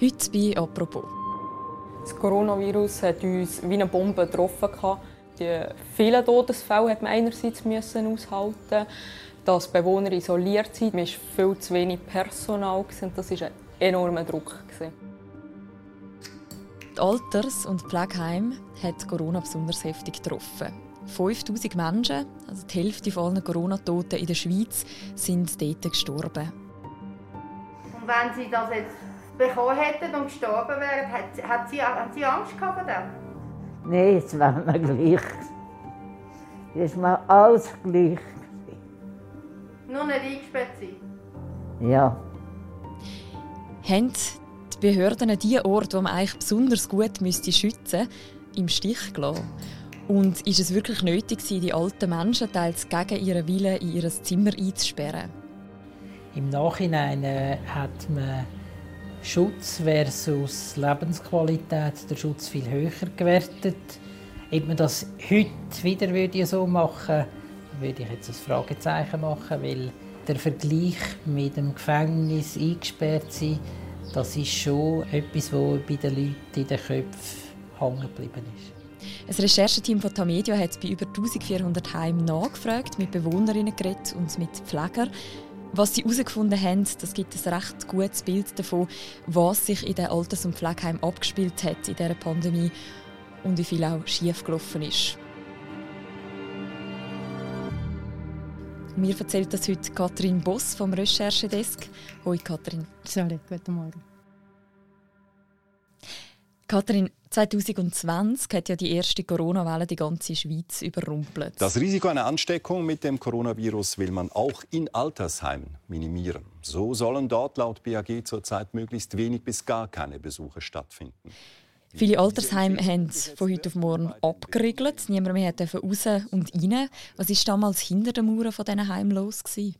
Heute bei «Apropos». Das Coronavirus hat uns wie eine Bombe getroffen. Die vielen Todesfälle hat man einerseits müssen aushalten dass Bewohner isoliert sind. Man war viel zu wenig Personal und das war ein enormer Druck. Die Alters- und Pflegeheime hat Corona besonders heftig getroffen. 5000 Menschen, also die Hälfte aller Corona-Toten in der Schweiz, sind dort gestorben. Und wenn Sie das jetzt bekommen hätten und gestorben wären, hat, hat, Sie, hat Sie Angst vor dem? Nein, es war mir gleich. Es war alles gleich. Nur nicht eingesperrt sein? Ja. Haben die Behörden die Orte, die man eigentlich besonders gut müsste schützen müsste, im Stich gelassen? Und ist es wirklich nötig, die alten Menschen teils gegen ihren Willen in ihr Zimmer einzusperren? Im Nachhinein äh, hat man Schutz versus Lebensqualität, der Schutz viel höher gewertet. Ob man das heute wieder würde so machen würde, ich jetzt ein Fragezeichen machen, weil der Vergleich mit dem Gefängnis eingesperrt sein, das ist schon etwas, was bei den Leuten in den Köpfen hängen geblieben ist. Ein Rechercheteam von Tamedia hat bei über 1400 Heimen nachgefragt, mit Bewohnerinnen und mit Pflegern. Was sie herausgefunden haben, das gibt ein recht gutes Bild davon, was sich in den Alters- und Pflegeheimen abgespielt hat in dieser Pandemie und wie viel auch schiefgelaufen ist. Mir erzählt das heute Katrin Boss vom Recherchedesk. Hoi Katrin. Salut, guten Morgen. Katrin, 2020 hat ja die erste Corona-Welle die ganze Schweiz überrumpelt. Das Risiko einer Ansteckung mit dem Coronavirus will man auch in Altersheimen minimieren. So sollen dort laut BAG zurzeit möglichst wenig bis gar keine Besuche stattfinden. Viele Altersheime haben von heute auf morgen abgeriegelt. Niemand mehr raus und rein. Was war damals hinter den Mauern von diesen Heimen los? Gewesen?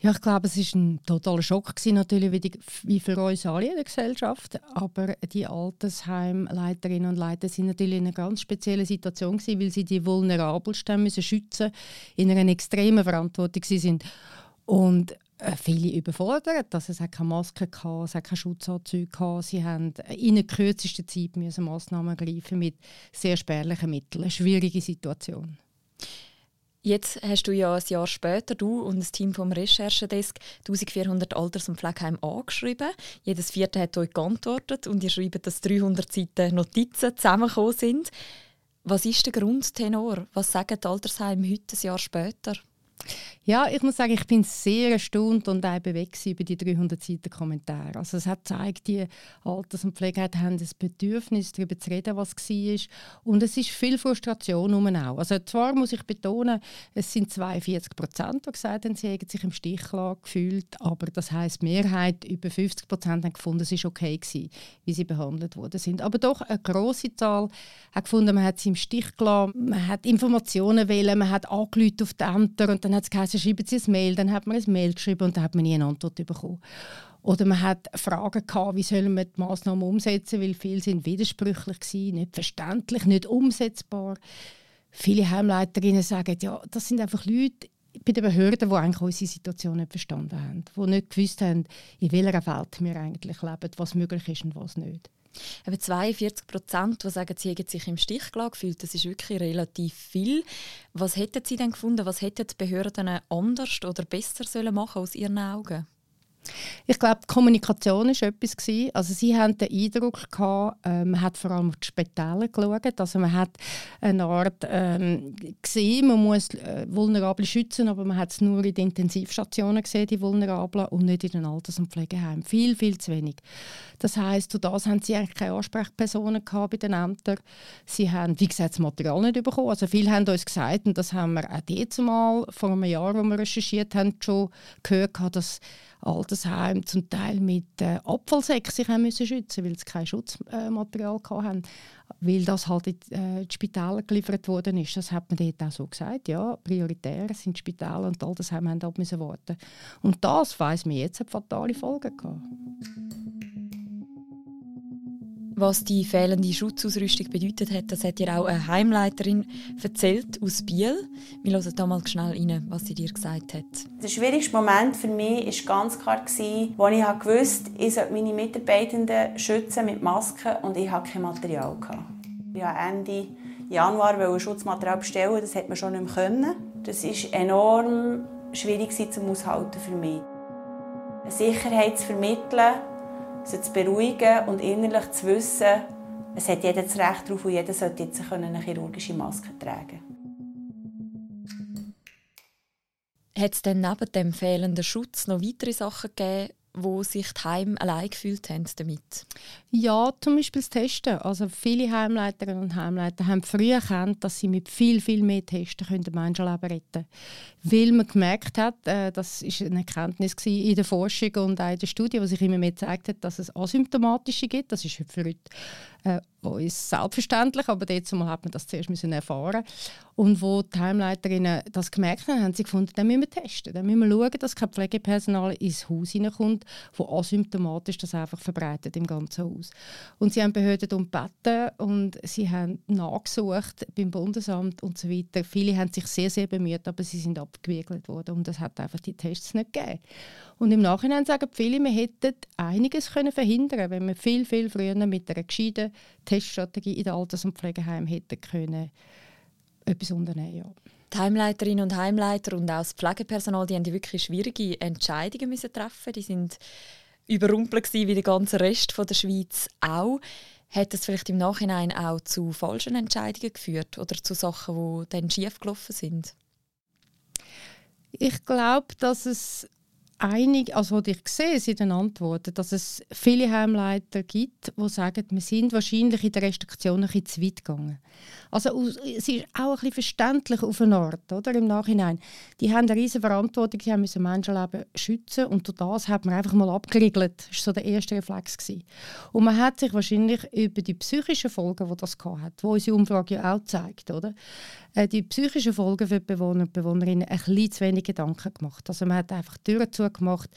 Ja, ich glaube, es war ein totaler Schock gewesen, natürlich wie, die, wie für uns alle in der Gesellschaft. Aber die Altersheimleiterinnen und Leiter sind natürlich in einer ganz speziellen Situation gewesen, weil sie die Vulnerabelsten müssen schützen, in einer extremen Verantwortung sind. Und äh, viele überfordert. Also es keine Maske, gehabt, es keine Schutzanzüge. Sie haben in der kürzesten Zeit müssen Massnahmen ergreifen mit sehr spärlichen Mitteln. Eine schwierige Situation. Jetzt hast du ja ein Jahr später, du und das Team vom Recherchedesk, 1400 Alters- und Pflegeheime angeschrieben. Jedes vierte hat euch geantwortet und ihr schreibt, dass 300 Seiten Notizen zusammengekommen sind. Was ist der Grundtenor? Was sagen die Altersheime heute, ein Jahr später? Ja, ich muss sagen, ich bin sehr erstaunt und auch bewegt über die 300 Seiten Kommentare. Also es hat gezeigt, die Alters- und Pflegeheime haben das Bedürfnis, darüber zu reden, was war. Und es ist viel Frustration um auch. Also zwar muss ich betonen, es sind 42 Prozent, die gesagt haben, sie hätten sich im Stich gefühlt, aber das heißt Mehrheit, über 50 Prozent, haben gefunden, es war okay gewesen, wie sie behandelt worden sind. Aber doch eine große Zahl hat gefunden, man hat sie im Stich gelassen, man hat Informationen wählen, man hat angerufen auf die Ämter und dann dann hat es geheißen, schreiben Sie ein Mail, dann hat man ein Mail geschrieben und dann hat man nie eine Antwort bekommen. Oder man hat Fragen gehabt, wie sollen wir die Massnahmen umsetzen, weil viele sind widersprüchlich gewesen, nicht verständlich, nicht umsetzbar. Viele Heimleiterinnen sagen, ja, das sind einfach Leute bei den Behörden, die eigentlich unsere Situation nicht verstanden haben, die nicht gewusst haben, in welcher Welt wir eigentlich leben, was möglich ist und was nicht. Eben 42 Prozent, die sagen, sie hätten sich im Stich gefühlt, das ist wirklich relativ viel. Was hätten Sie denn gefunden, was hätten die Behörden anders oder besser sollen machen aus Ihren Augen? Ich glaube, die Kommunikation war etwas. Also sie haben den Eindruck, gehabt, äh, man hat vor allem auf die Spitäler geschaut. Also man hat eine Art ähm, gesehen, man muss äh, Vulnerable schützen, aber man hat es nur in den Intensivstationen gesehen, die Vulnerablen, und nicht in den Alters- und Pflegeheimen. Viel, viel zu wenig. Das heisst, durch das haben sie eigentlich keine Ansprechpersonen gehabt bei den Ämtern. Sie haben, wie gesagt, das Material nicht bekommen. Also viele haben uns gesagt, und das haben wir auch jetzt mal vor einem Jahr, wo wir recherchiert haben, schon gehört, dass Altersheim zum Teil mit äh, Abfallsäcken sich müssen schützen weil sie kein Schutzmaterial äh, hatten, weil das halt in äh, die Spitäler geliefert worden ist. Das hat man dort auch so gesagt. Ja, prioritär sind die Spitäler und die Altersheime haben dort müssen warten. Und das, weiss man jetzt, hat fatale Folgen gehabt. Was die fehlende Schutzausrüstung bedeutet hat, das hat dir auch eine Heimleiterin erzählt aus Biel. Wir hören da mal schnell rein, was sie dir gesagt hat. Der schwierigste Moment für mich war ganz klar, als ich wusste, ich sollte meine Mitarbeitenden schützen mit Masken und ich hatte kein Material. Ich wollte Ende Januar Schutzmaterial bestellen, das hat man schon nicht mehr können. Das war enorm schwierig zum Aushalten für mich. Sicherheit zu vermitteln, sie zu beruhigen und innerlich zu wissen, es hat jeder das Recht darauf und jeder sollte jetzt eine chirurgische Maske tragen. Hat es denn neben dem fehlenden Schutz noch weitere Sachen gegeben, wo sich die Heime allein gefühlt haben damit? Ja, zum Beispiel das Testen. Also viele Heimleiterinnen und Heimleiter haben früh erkannt, dass sie mit viel, viel mehr Testen können Menschenleben retten können. Weil man gemerkt hat, äh, das war eine Erkenntnis in der Forschung und auch in der Studie, die sich immer mehr gezeigt hat, dass es asymptomatische gibt. Das ist für heute äh, uns selbstverständlich, aber jetzt mal hat man das zuerst müssen erfahren und wo die Heimleiterinnen das gemerkt haben, haben sie gefunden, dann müssen wir testen, dann müssen wir schauen, dass kein Pflegepersonal ins Haus hineinkommt, wo asymptomatisch das einfach verbreitet im ganzen Haus. Und sie haben Behörden um gebeten und sie haben nachgesucht beim Bundesamt und so weiter. Viele haben sich sehr, sehr bemüht, aber sie sind abgewiegelt worden und das hat einfach die Tests nicht gegeben. Und im Nachhinein sagen viele, wir hätten einiges können verhindern wenn wir viel, viel früher mit einer gescheiten Teststrategie in den Alters- und Pflegeheimen hätten können etwas unternehmen ja. Die Heimleiterinnen und Heimleiter und auch das Pflegepersonal, die haben die wirklich schwierige Entscheidungen müssen treffen. Die sind überrumpelt wie der ganze Rest der Schweiz auch. Hat das vielleicht im Nachhinein auch zu falschen Entscheidungen geführt oder zu Sachen, die dann schiefgelaufen sind? Ich glaube, dass es einig, also was ich sehe in den Antworten, dass es viele Heimleiter gibt, die sagen, wir sind wahrscheinlich in der Restriktion ein zu weit gegangen. Also es ist auch ein bisschen verständlich auf eine Art, oder, im Nachhinein. Die haben eine riesige Verantwortung, sie müssen Menschenleben schützen und durch das hat man einfach mal abgeriegelt. Das war so der erste Reflex. Gewesen. Und man hat sich wahrscheinlich über die psychischen Folgen, die das hat, die unsere Umfrage ja auch zeigt, oder, die psychischen Folgen für die Bewohner und Bewohnerinnen ein bisschen zu wenig Gedanken gemacht. Also man hat einfach Türen zugemacht.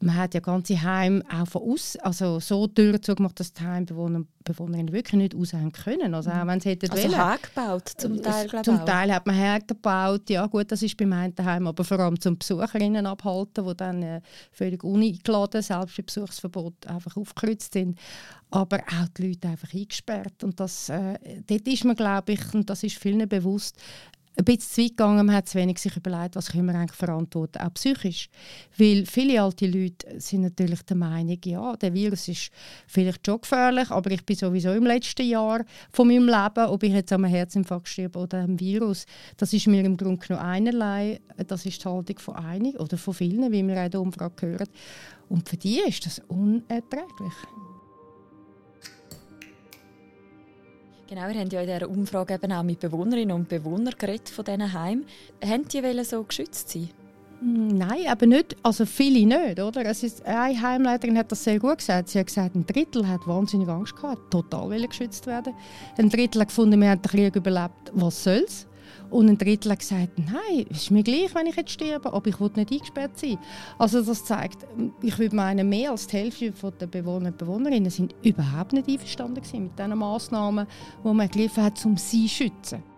Man hat ja ganze Heim auch von aus, also so Türen zugemacht, dass die Heimbewohner und Bewohnerinnen wirklich nicht aussehen können. Also auch wenn sie hätten also hergebaut zum Teil, Zum auch. Teil hat man hergebaut. Ja gut, das ist beim einen Heim, aber vor allem zum Besucherinnen abhalten, die dann äh, völlig uneingeladen, selbst im Besuchsverbot einfach aufgekreuzt sind aber auch die Leute einfach eingesperrt. Und das, äh, dort ist man, glaube ich, und das ist vielen bewusst, ein bisschen zu weit gegangen. Man hat zu wenig sich überlegt, was können wir eigentlich verantworten, auch psychisch. Weil viele alte Leute sind natürlich der Meinung, ja, der Virus ist vielleicht schon gefährlich, aber ich bin sowieso im letzten Jahr von meinem Leben, ob ich jetzt an einem Herzinfarkt sterbe oder einem Virus, das ist mir im Grunde genommen einerlei. Das ist die Haltung von einigen oder von vielen, wie wir in der Umfrage hören. Und für die ist das unerträglich. Genau, wir haben ja in dieser Umfrage eben auch mit Bewohnerinnen und Bewohnern geredet von diesen Heimen. Haben die so geschützt sein? Hm, nein, aber nicht. Also viele nicht, oder? Es ist, eine Heimleiterin hat das sehr gut gesagt. Sie hat gesagt, ein Drittel hat wahnsinnig Angst gehabt, total geschützt werden. Ein Drittel hat gefunden, wir haben den Krieg überlebt. Was soll's? Und ein Drittel hat gesagt, nein, es ist mir gleich, wenn ich jetzt sterbe, aber ich will nicht eingesperrt sein. Also das zeigt, ich würde meinen, mehr als die Hälfte der Bewohner und Bewohnerinnen sind überhaupt nicht einverstanden mit diesen Massnahmen, die man ergriffen hat, um sie zu schützen.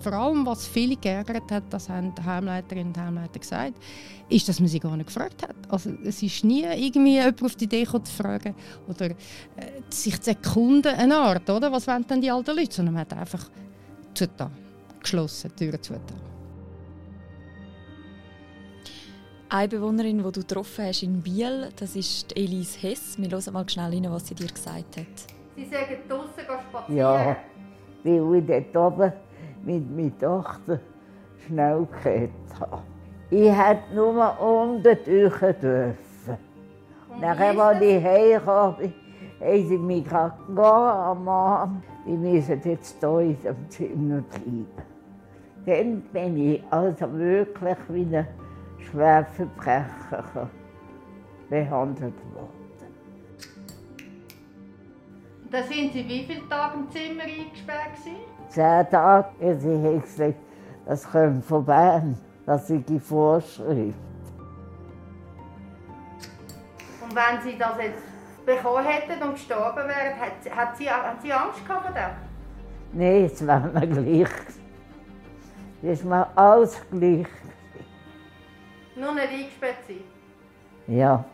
Vor allem, was viele geärgert hat, das haben die Heimleiterinnen und Heimleiter gesagt, ist, dass man sie gar nicht gefragt hat. Also es ist nie irgendwie jemand auf die Idee gekommen, zu fragen oder äh, sich zu erkunden, eine Art, oder? Was wollen denn die alten Leute? Sondern man hat einfach zugetan, geschlossen, die Türen zugetan. Eine Bewohnerin, die du getroffen hast in Biel, das ist Elise Hess. Wir hören mal schnell rein, was sie dir gesagt hat. Sie sagen, draußen spazieren. Ja, weil ich dort oben mit meiner Tochter Schnellkeit haben. Ich hätte nur unten durch dürfen. Nachher, als ich heimkam, haben sie mich gesagt, geh, Mann, die müssen jetzt hier in dem Zimmer bleiben. Dann bin ich also wirklich wie ein Schwerverbrecher behandelt worden. Da sind Sie wie viele Tage im Zimmer eingesperrt? Zehn Tage. Sie hat gesagt, das kommt von Bern, das ist die Vorschrift. Und wenn sie das jetzt bekommen hätten und gestorben wären, hat, hat, sie, hat sie Angst gehabt vor dem? Nein, es war mir gleich. Es war alles gleich. Nur nicht eingesperrt sein? Ja.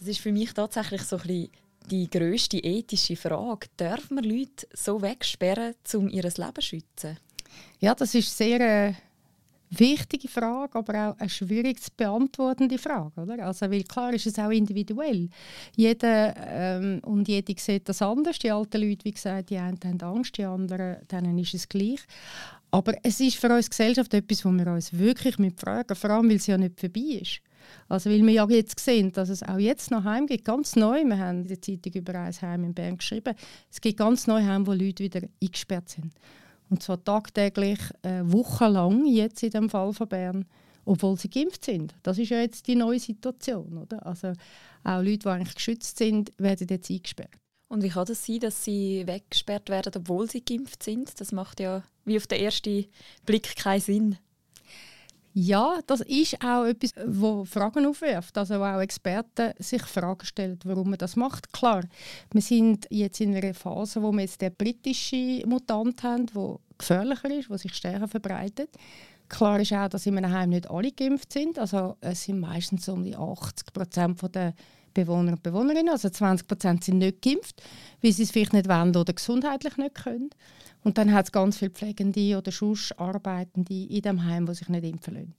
Das ist für mich tatsächlich so ein die grösste ethische Frage. Darf man Leute so wegsperren, um ihr Leben zu schützen? Ja, das ist sehr äh, wichtige Frage, aber auch eine schwierig zu beantwortende Frage. Oder? Also, weil klar ist es auch individuell. Jeder ähm, und jede sieht das anders. Die alten Leute, wie gesagt, die einen haben Angst, die anderen, denen ist es gleich. Aber es ist für uns Gesellschaft etwas, wo wir uns wirklich mit fragen, vor allem, weil es ja nicht vorbei ist. Also weil wir ja jetzt sehen, dass es auch jetzt noch Heim gibt, ganz neu, wir haben in der Zeitung über ein Heim in Bern geschrieben, es gibt ganz neue Heim, wo Leute wieder eingesperrt sind. Und zwar tagtäglich, äh, wochenlang, jetzt in dem Fall von Bern, obwohl sie geimpft sind. Das ist ja jetzt die neue Situation. Oder? Also auch Leute, die eigentlich geschützt sind, werden jetzt eingesperrt. Und wie kann das sein, dass sie weggesperrt werden, obwohl sie geimpft sind? Das macht ja wie auf den ersten Blick keinen Sinn. Ja, das ist auch etwas, wo Fragen aufwirft. Also wo auch Experten sich Fragen stellen, warum man das macht. Klar, wir sind jetzt in einer Phase, wo wir jetzt den britischen Mutant haben, der gefährlicher ist, der sich stärker verbreitet. Klar ist auch, dass in einem Heim nicht alle geimpft sind. Also es sind meistens um die 80 Prozent der Bewohner und Bewohnerinnen. Also 20 Prozent sind nicht geimpft, weil sie es vielleicht nicht wollen oder gesundheitlich nicht können. Und dann hat es ganz viele Pflegende oder sonst Arbeitende in dem Heim, die sich nicht impfen lassen.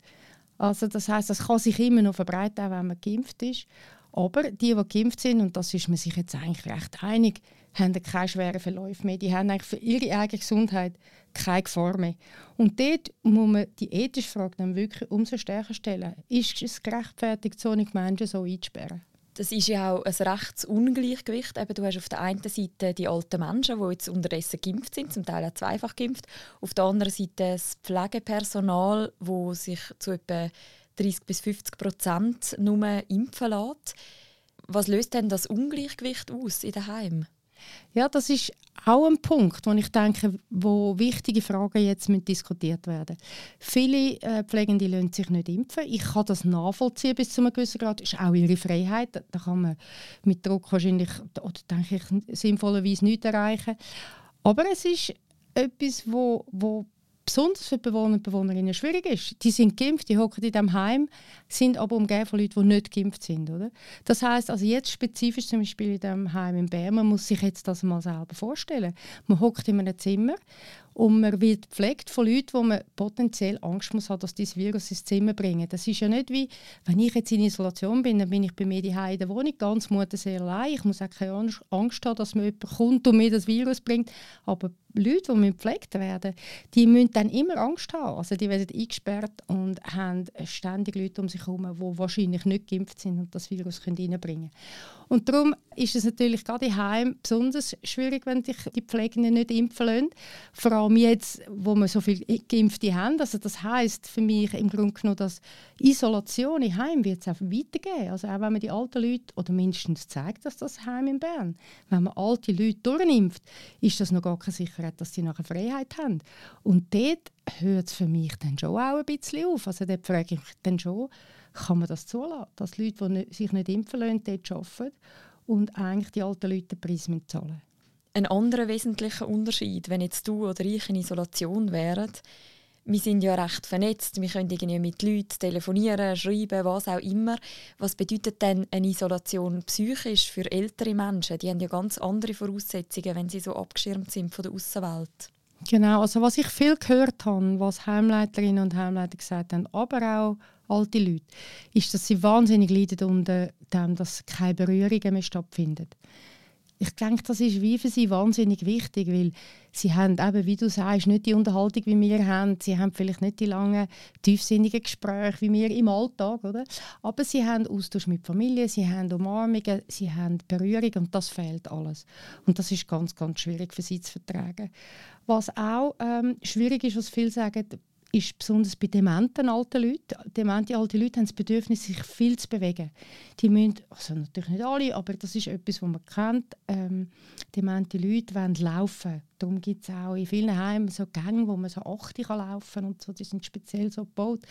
Also das heißt, das kann sich immer noch verbreiten, auch wenn man geimpft ist. Aber die, die geimpft sind, und das ist man sich jetzt eigentlich recht einig, haben keine schweren Verläufe mehr. Die haben eigentlich für ihre eigene Gesundheit keine Gefahr mehr. Und dort muss man die ethische Frage dann wirklich umso stärker stellen. Ist es gerechtfertigt, so Menschen so einzusperren? Das ist ja auch ein Rechtsungleichgewicht. Eben, du hast auf der einen Seite die alten Menschen, die jetzt unterdessen geimpft sind, zum Teil auch zweifach geimpft. Auf der anderen Seite das Pflegepersonal, das sich zu etwa 30 bis 50 Prozent nur impfen lässt. Was löst denn das Ungleichgewicht aus in den Heimen? Ja, das ist auch ein Punkt, wo ich denke, wo wichtige Fragen jetzt diskutiert werden. Viele äh, Pflegende lassen sich nicht impfen. Ich kann das nachvollziehen bis zu einem gewissen Grad. Das ist auch ihre Freiheit. Da kann man mit Druck wahrscheinlich, oder denke ich, sinnvollerweise nichts erreichen. Aber es ist etwas, wo, wo besonders für die Bewohner und Bewohnerinnen schwierig ist. Die sind geimpft, die hocken in diesem Heim, sind aber umgeben von Leuten, die nicht geimpft sind. Oder? Das heißt also jetzt spezifisch zum Beispiel in diesem Heim in Bern, man muss sich jetzt das mal selber vorstellen. Man hockt in einem Zimmer und man wird gepflegt von Leuten, wo man potenziell Angst muss haben, dass dieses Virus ins Zimmer bringen. Das ist ja nicht wie, wenn ich jetzt in Isolation bin, dann bin ich bei mir in der Wohnung ganz sehr allein. Ich muss auch keine Angst haben, dass mir jemand kommt und mir das Virus bringt. Aber Leute, die gepflegt werden, die müssen dann immer Angst haben. Also die werden eingesperrt und haben ständig Leute um sich herum, die wahrscheinlich nicht geimpft sind und das Virus reinbringen können. Und darum ist es natürlich gerade im Heim besonders schwierig, wenn sich die Pflegenden nicht impfen lassen. Vor allem jetzt, wo wir so viele Geimpfte haben. Also das heißt für mich im Grunde genommen, dass Isolation im Heim wird es auch weitergehen. Also auch wenn man die alten Leute, oder mindestens zeigt dass das Heim in Bern, wenn man alte Leute durchimpft, ist das noch gar keine Sicherheit, dass sie nachher Freiheit haben. Und dort hört es für mich dann schon auch ein bisschen auf. Also dort frage ich mich dann schon, kann man das zulassen, dass Leute, die sich nicht impfen lassen, dort arbeiten und eigentlich die alten Leute den Preis zahlen Ein anderer wesentlicher Unterschied, wenn jetzt du oder ich in Isolation wären, wir sind ja recht vernetzt, wir können irgendwie mit Leuten telefonieren, schreiben, was auch immer. Was bedeutet denn eine Isolation psychisch für ältere Menschen? Die haben ja ganz andere Voraussetzungen, wenn sie so abgeschirmt sind von der Außenwelt. Genau, also was ich viel gehört habe, was Heimleiterinnen und Heimleiter gesagt haben, aber auch alte Leute, ist, dass sie wahnsinnig leiden unter dem, dass keine Berührungen mehr stattfinden. Ich denke, das ist wie für sie wahnsinnig wichtig, weil sie haben eben, wie du sagst, nicht die Unterhaltung, wie wir haben. Sie haben vielleicht nicht die langen, tiefsinnigen Gespräche wie wir im Alltag, oder? Aber sie haben Austausch mit Familie, sie haben Umarmungen, sie haben Berührung und das fehlt alles. Und das ist ganz, ganz schwierig für sie zu vertragen. Was auch ähm, schwierig ist, was viele sagen, ist besonders bei dementen alten Leuten. Demente alte Leute haben das Bedürfnis, sich viel zu bewegen. Die müssen, also natürlich nicht alle, aber das ist etwas, was man kennt. Ähm, demente Leute wollen laufen. Darum gibt es auch in vielen Heimen so Gänge, wo man so 80 kann laufen und so. Die sind speziell so gebaut,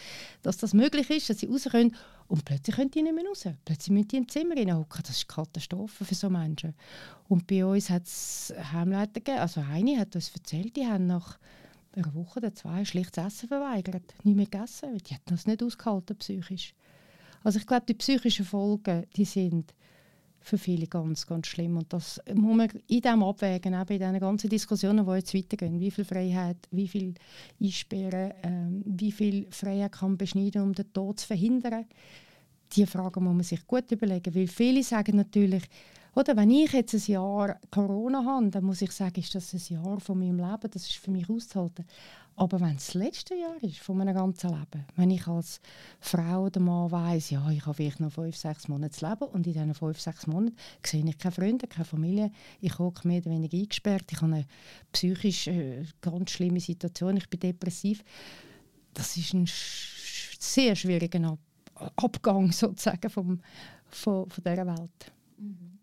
dass das möglich ist, dass sie raus können. Und plötzlich können die nicht mehr raus. Plötzlich müssen die im Zimmer hocken. Das ist Katastrophe für so Menschen. Und bei uns hat es Heimleiter gegeben. Also eine hat uns erzählt, die haben nach einer Woche oder zwei schlicht das Essen verweigert. Nicht mehr gegessen, weil die hat das nicht ausgehalten psychisch. Also ich glaube, die psychischen Folgen, die sind für viele ganz, ganz schlimm. Und das muss man in dem abwägen, eben in diesen ganzen Diskussionen, die jetzt weitergehen. Wie viel Freiheit, wie viel einsperren, ähm, wie viel Freiheit kann man beschneiden, um den Tod zu verhindern. Diese Fragen muss man sich gut überlegen, weil viele sagen natürlich, oder wenn ich jetzt ein Jahr Corona habe, dann muss ich sagen, ist das ein Jahr von meinem Leben, das ist für mich auszuhalten. Aber wenn es das letzte Jahr ist von meinem ganzen Leben, wenn ich als Frau oder Mann weiss, ja, ich habe vielleicht noch fünf, sechs Monate zu leben und in diesen fünf, sechs Monaten sehe ich keine Freunde, keine Familie, ich hocke mehr oder weniger eingesperrt, ich habe eine psychisch äh, ganz schlimme Situation, ich bin depressiv. Das ist ein sch sehr schwieriger Ab Abgang sozusagen vom, von, von dieser Welt. Mhm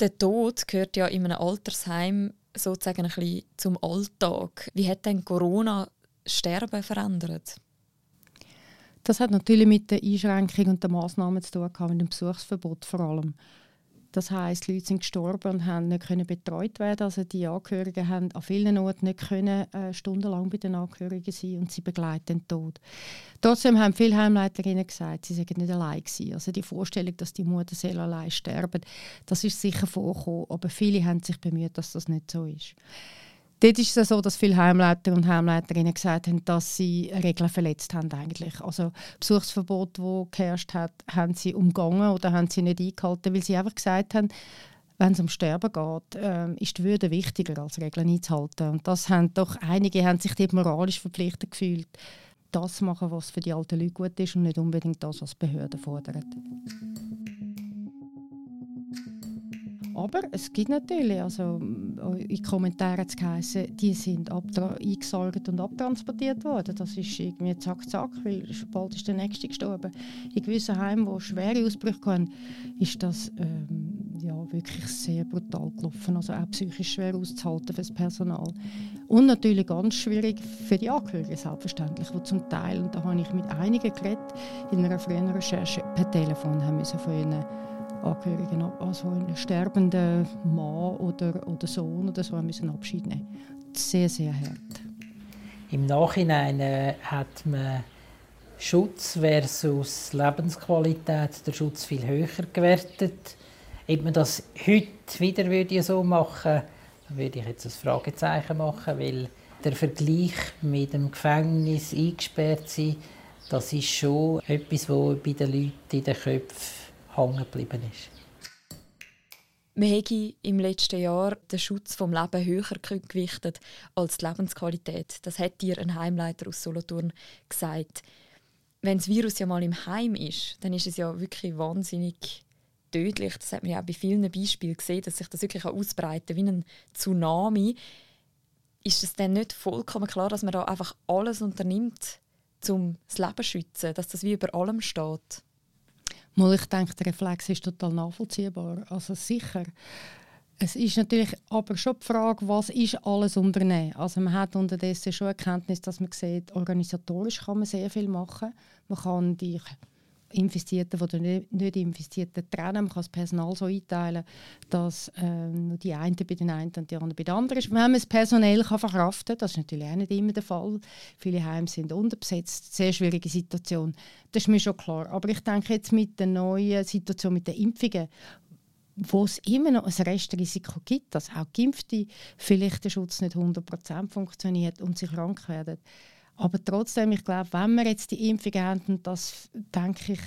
der Tod gehört ja in einem Altersheim sozusagen ein bisschen zum Alltag. Wie hat denn Corona Sterben verändert? Das hat natürlich mit der Einschränkung und den Massnahmen zu tun, mit dem Besuchsverbot vor allem. Das heißt, Leute sind gestorben und haben nicht können betreut werden. Also die Angehörigen haben an vielen Orten nicht können, äh, stundenlang bei den Angehörigen sein und sie begleiten den Tod. Trotzdem haben viele Heimleiterinnen gesagt, sie seien nicht allein gewesen. Also die Vorstellung, dass die Mutter allein sterben, das ist sicher vorgekommen, aber viele haben sich bemüht, dass das nicht so ist. Dort ist es so, dass viele Heimleiter und Heimleiterinnen gesagt haben, dass sie Regeln verletzt haben eigentlich. Also Besuchsverbot, das geherrscht hat, haben sie umgangen oder haben sie nicht eingehalten, weil sie einfach gesagt haben, wenn es um Sterben geht, äh, ist die Würde wichtiger als Regeln einzuhalten. Und das haben doch einige haben sich dort moralisch verpflichtet gefühlt, das zu machen, was für die alten Leute gut ist und nicht unbedingt das, was die Behörden fordern. Aber es gibt natürlich, also in Kommentaren es geheißen, die sind eingesalgt und abtransportiert worden. Das ist irgendwie zack, zack, weil bald ist der Nächste gestorben. In gewissen Heimen, wo schwere Ausbrüche hatten, ist das ähm, ja, wirklich sehr brutal gelaufen. Also auch psychisch schwer auszuhalten für das Personal. Und natürlich ganz schwierig für die Angehörigen, selbstverständlich, die zum Teil, und da habe ich mit einigen geredet, in einer früheren Recherche per Telefon haben müssen von ihnen Angehörigen, also einen sterbenden Mann oder, oder Sohn oder so, müssen Abschied nehmen. Sehr, sehr hart. Im Nachhinein äh, hat man Schutz versus Lebensqualität, der Schutz viel höher gewertet. Ob man das heute wieder würde so machen würde, würde ich jetzt ein Fragezeichen machen, weil der Vergleich mit dem Gefängnis eingesperrt sein, das ist schon etwas, was bei den Leuten in den Köpfen hängen geblieben ist. Man hätte im letzten Jahr den Schutz vom Leben höher gewichtet als die Lebensqualität. Das hat dir ein Heimleiter aus Solothurn gesagt. Wenn das Virus ja mal im Heim ist, dann ist es ja wirklich wahnsinnig tödlich. Das hat man ja auch bei vielen Beispielen gesehen, dass sich das wirklich ausbreiten wie ein Tsunami. Ist es dann nicht vollkommen klar, dass man da einfach alles unternimmt, um das Leben zu schützen, dass das wie über allem steht? Mal, ich denke, der Reflex ist total nachvollziehbar. Also sicher. Es ist natürlich aber schon die Frage, was ist alles unternehmen. Also man hat unterdessen schon Erkenntnis, dass man sieht, organisatorisch kann man sehr viel machen. Man kann die Infizierten von den nicht Infizierten trennen. Man kann das Personal so einteilen, dass ähm, die einen bei den einen und die anderen bei den anderen ist. Wenn man es personell kann verkraften kann, das ist natürlich auch nicht immer der Fall. Viele Heime sind unterbesetzt, sehr schwierige Situation. Das ist mir schon klar. Aber ich denke jetzt mit der neuen Situation mit den Impfungen, wo es immer noch ein Restrisiko gibt, dass auch Geimpfte vielleicht der Schutz nicht 100% funktioniert und sie krank werden, aber trotzdem, ich glaube, wenn wir jetzt die Impfung haben, das denke ich,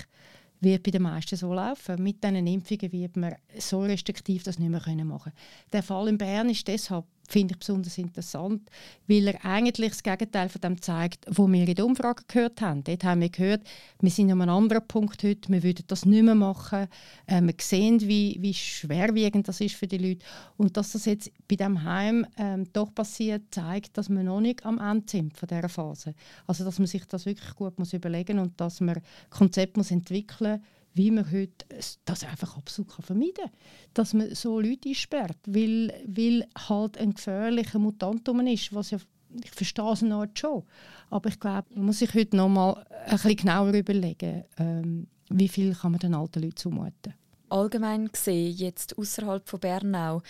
wird bei den meisten so laufen. Mit diesen Impfungen wird man so restriktiv das nicht mehr machen können Der Fall in Bern ist deshalb finde ich besonders interessant, weil er eigentlich das Gegenteil von dem zeigt, wo wir in der Umfrage gehört haben. Dort haben wir gehört, wir sind an einem anderen Punkt heute, wir würden das nicht mehr machen. Äh, wir sehen, wie, wie schwerwiegend das ist für die Leute. Und dass das jetzt bei dem Heim ähm, doch passiert, zeigt, dass wir noch nicht am Ende sind von dieser Phase. Also dass man sich das wirklich gut muss überlegen und dass man Konzept muss entwickeln muss, wie man heute das einfach absolut vermeiden kann. Dass man so Leute einsperrt, weil, weil halt ein gefährlicher Mutant ist, was ja ich verstehe es noch schon. Aber ich glaube, man muss sich heute noch mal ein bisschen genauer überlegen, ähm, wie viel kann man den alten Leuten zumuten. Allgemein gesehen, jetzt außerhalb von Bernau,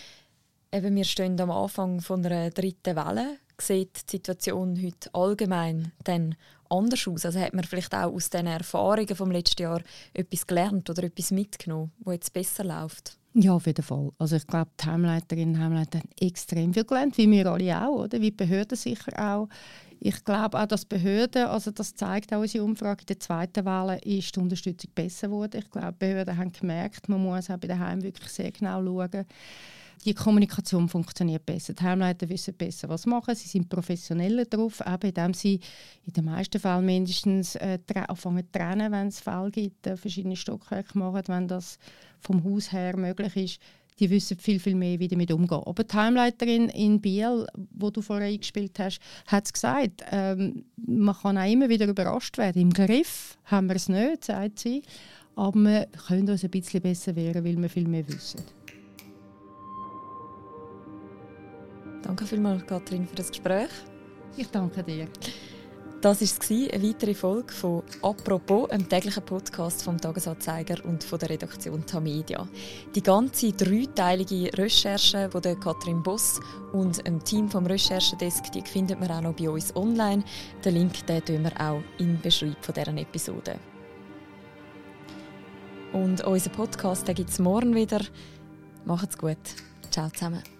eben wir stehen am Anfang von einer dritten Welle, sieht die Situation heute allgemein dann anders aus? Also hat man vielleicht auch aus den Erfahrungen vom letzten Jahr etwas gelernt oder etwas mitgenommen, wo jetzt besser läuft? Ja, auf jeden Fall. Also ich glaube, die Heimleiterinnen und Heimleiter haben extrem viel gelernt, wie wir alle auch, oder? wie die Behörden sicher auch. Ich glaube auch, dass Behörden, also das zeigt auch unsere Umfrage, in der zweiten Welle ist die Unterstützung besser geworden. Ich glaube, Behörden haben gemerkt, man muss auch bei den Heimen wirklich sehr genau schauen, die Kommunikation funktioniert besser. Die Heimleiter wissen besser, was machen. Sie sind professioneller drauf, eben indem sie in den meisten Fällen mindestens äh, anfangen zu trennen, wenn es Fälle gibt, äh, verschiedene Stockwerke machen, wenn das vom Haus her möglich ist. Die wissen viel, viel mehr, wie damit umgehen. Aber die Heimleiterin in Biel, wo du vorher eingespielt hast, hat es gesagt, ähm, man kann auch immer wieder überrascht werden. Im Griff haben wir es nicht, sagt sie. Aber wir können uns ein bisschen besser wehren, weil wir viel mehr wissen. Danke vielmals, Katrin, für das Gespräch. Ich danke dir. Das war eine weitere Folge von «Apropos», einem täglichen Podcast vom Tagesanzeiger und von der Redaktion Tamedia. Die ganze dreiteilige Recherche von der Katrin Boss und einem Team vom Recherchedesk, die findet man auch noch bei uns online. Den Link den tun wir auch im Beschreib von dieser Episode. Und unseren Podcast gibt es morgen wieder. Macht's gut. Ciao zusammen.